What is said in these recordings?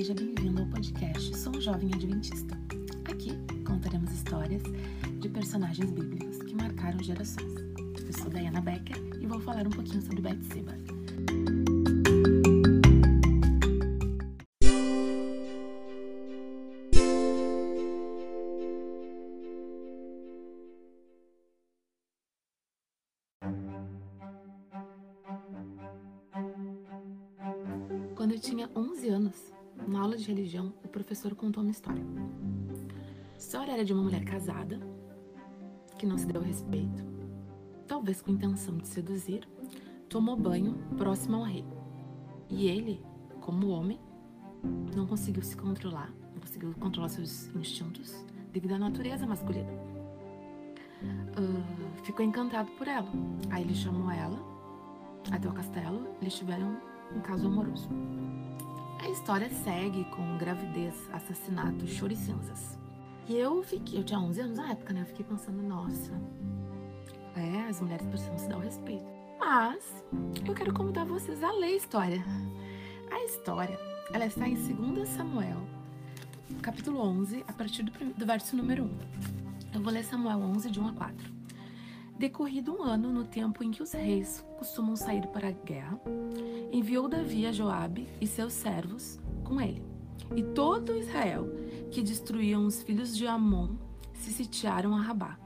seja bem-vindo ao podcast Sou um Jovem Adventista. Aqui contaremos histórias de personagens bíblicos que marcaram gerações. Eu sou Diana Becker e vou falar um pouquinho sobre Betseba. Quando eu tinha 11 anos, na aula de religião, o professor contou uma história. A história era de uma mulher casada, que não se deu respeito, talvez com intenção de seduzir, tomou banho próximo ao rei. E ele, como homem, não conseguiu se controlar, não conseguiu controlar seus instintos devido à natureza masculina. Uh, ficou encantado por ela. Aí ele chamou ela até o castelo, eles tiveram um caso amoroso. A história segue com gravidez, assassinato, choro e cinzas. E eu fiquei, eu tinha 11 anos na época, né? Eu fiquei pensando, nossa, é, as mulheres precisam se dar o respeito. Mas eu quero convidar vocês a ler a história. A história, ela está em 2 Samuel, capítulo 11, a partir do, do verso número 1. Eu vou ler Samuel 11, de 1 a 4. Decorrido um ano, no tempo em que os reis costumam sair para a guerra, enviou Davi a Joabe e seus servos com ele. E todo Israel que destruíam os filhos de Amon se sitiaram a Rabá.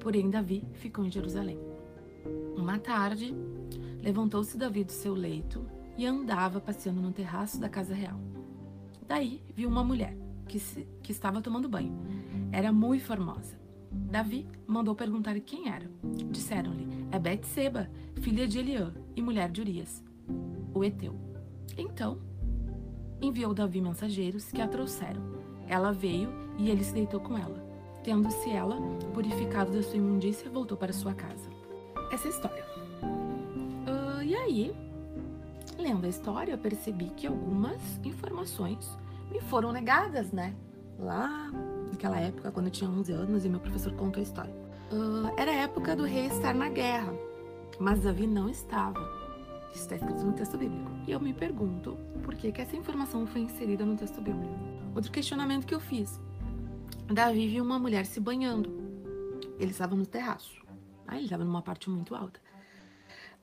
Porém, Davi ficou em Jerusalém. Uma tarde, levantou-se Davi do seu leito e andava passeando no terraço da casa real. Daí viu uma mulher que, se, que estava tomando banho. Era muito formosa Davi mandou perguntar quem era. Disseram-lhe: É Betseba, filha de Eliã e mulher de Urias, o Eteu. Então, enviou Davi mensageiros que a trouxeram. Ela veio e ele se deitou com ela. Tendo-se ela purificado da sua imundícia, voltou para sua casa. Essa é a história. Uh, e aí, lendo a história, percebi que algumas informações me foram negadas, né? Lá naquela época, quando eu tinha 11 anos e meu professor contou a história. Uh, era a época do rei estar na guerra, mas Davi não estava. Isso está escrito no texto bíblico. E eu me pergunto por que, que essa informação foi inserida no texto bíblico. Outro questionamento que eu fiz. Davi viu uma mulher se banhando. Ele estava no terraço. Ah, ele estava numa parte muito alta.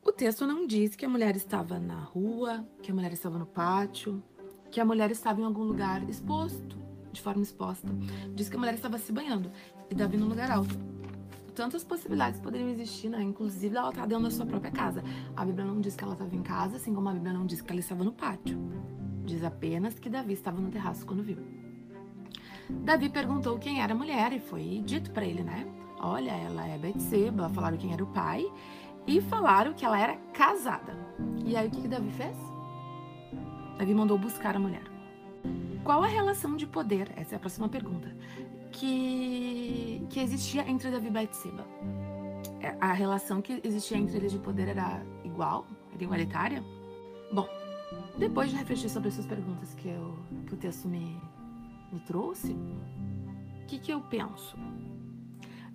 O texto não diz que a mulher estava na rua, que a mulher estava no pátio, que a mulher estava em algum lugar exposto de forma exposta. Diz que a mulher estava se banhando e Davi num lugar alto. Tantas possibilidades poderiam existir, né? Inclusive ela tá dentro da sua própria casa. A Bíblia não diz que ela estava em casa, assim como a Bíblia não diz que ela estava no pátio. Diz apenas que Davi estava no terraço quando viu. Davi perguntou quem era a mulher e foi dito para ele, né? Olha, ela é Betseba, falaram quem era o pai e falaram que ela era casada. E aí o que, que Davi fez? Davi mandou buscar a mulher. Qual a relação de poder? Essa é a próxima pergunta. Que, que existia entre Davi e Batseba? É, a relação que existia entre eles de poder era igual? Era igualitária? Bom, depois de refletir sobre essas perguntas que, eu, que o texto me, me trouxe, o que, que eu penso?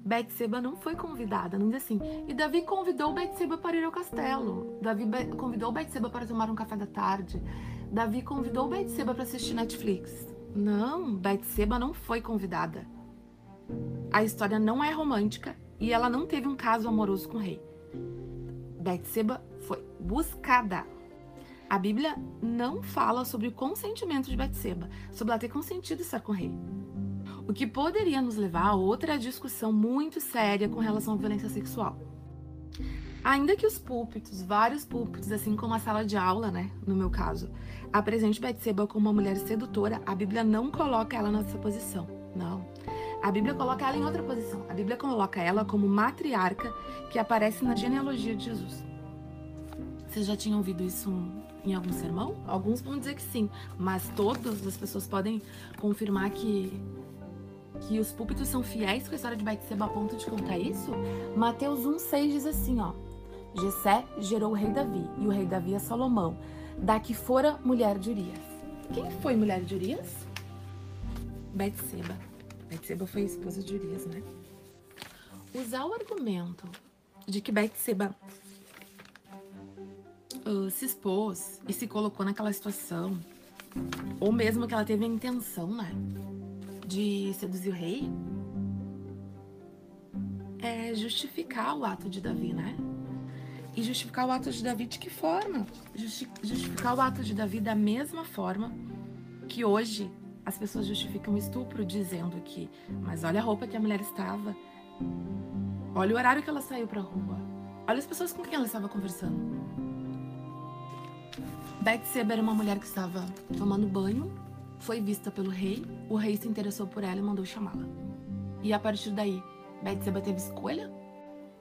Betseba não foi convidada, não diz assim. E Davi convidou Betseba para ir ao castelo. Davi convidou Betseba para tomar um café da tarde. Davi convidou Betseba para assistir Netflix. Não, Betseba não foi convidada. A história não é romântica e ela não teve um caso amoroso com o rei. Betseba foi buscada. A Bíblia não fala sobre o consentimento de Betseba, sobre ela ter consentido estar com o rei. O que poderia nos levar a outra discussão muito séria com relação à violência sexual. Ainda que os púlpitos, vários púlpitos, assim como a sala de aula, né, no meu caso, apresente Betseba como uma mulher sedutora, a Bíblia não coloca ela nessa posição. Não. A Bíblia coloca ela em outra posição. A Bíblia coloca ela como matriarca que aparece na genealogia de Jesus. Vocês já tinham ouvido isso em algum sermão? Alguns vão dizer que sim, mas todas as pessoas podem confirmar que que os púlpitos são fiéis com a história de Betseba a ponto de contar isso? Mateus 1,6 diz assim, ó. Jessé gerou o rei Davi, e o rei Davi é Salomão, da que fora mulher de Urias. Quem foi mulher de Urias? Betseba. Betseba foi esposa de Urias, né? Usar o argumento de que Betseba uh, se expôs e se colocou naquela situação ou mesmo que ela teve a intenção, né, de seduzir o rei, é justificar o ato de Davi, né? E justificar o ato de Davi de que forma? Justi justificar o ato de Davi da mesma forma que hoje as pessoas justificam o estupro dizendo que, mas olha a roupa que a mulher estava, olha o horário que ela saiu pra rua, olha as pessoas com quem ela estava conversando. Betseba era uma mulher que estava tomando banho, foi vista pelo rei, o rei se interessou por ela e mandou chamá-la. E a partir daí, Betseba teve escolha?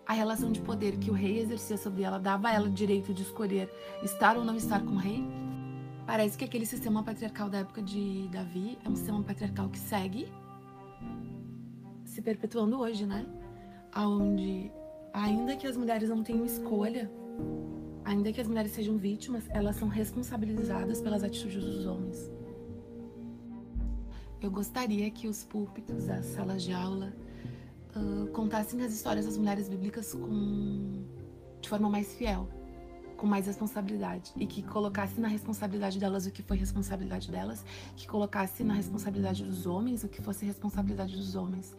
A relação de poder que o rei exercia sobre ela dava a ela o direito de escolher estar ou não estar com o rei? Parece que aquele sistema patriarcal da época de Davi é um sistema patriarcal que segue se perpetuando hoje, né? Onde, ainda que as mulheres não tenham escolha, ainda que as mulheres sejam vítimas, elas são responsabilizadas pelas atitudes dos homens. Eu gostaria que os púlpitos, as salas de aula, uh, contassem as histórias das mulheres bíblicas com, de forma mais fiel, com mais responsabilidade e que colocasse na responsabilidade delas o que foi responsabilidade delas, que colocasse na responsabilidade dos homens o que fosse responsabilidade dos homens.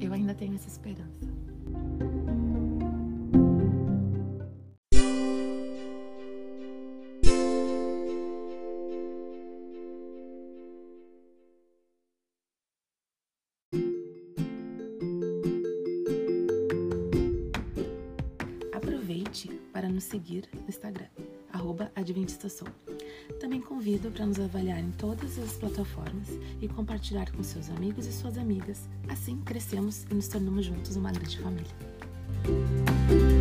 Eu ainda tenho essa esperança. Para nos seguir no Instagram, arroba AdventistaSou. Também convido para nos avaliar em todas as plataformas e compartilhar com seus amigos e suas amigas. Assim crescemos e nos tornamos juntos uma grande família.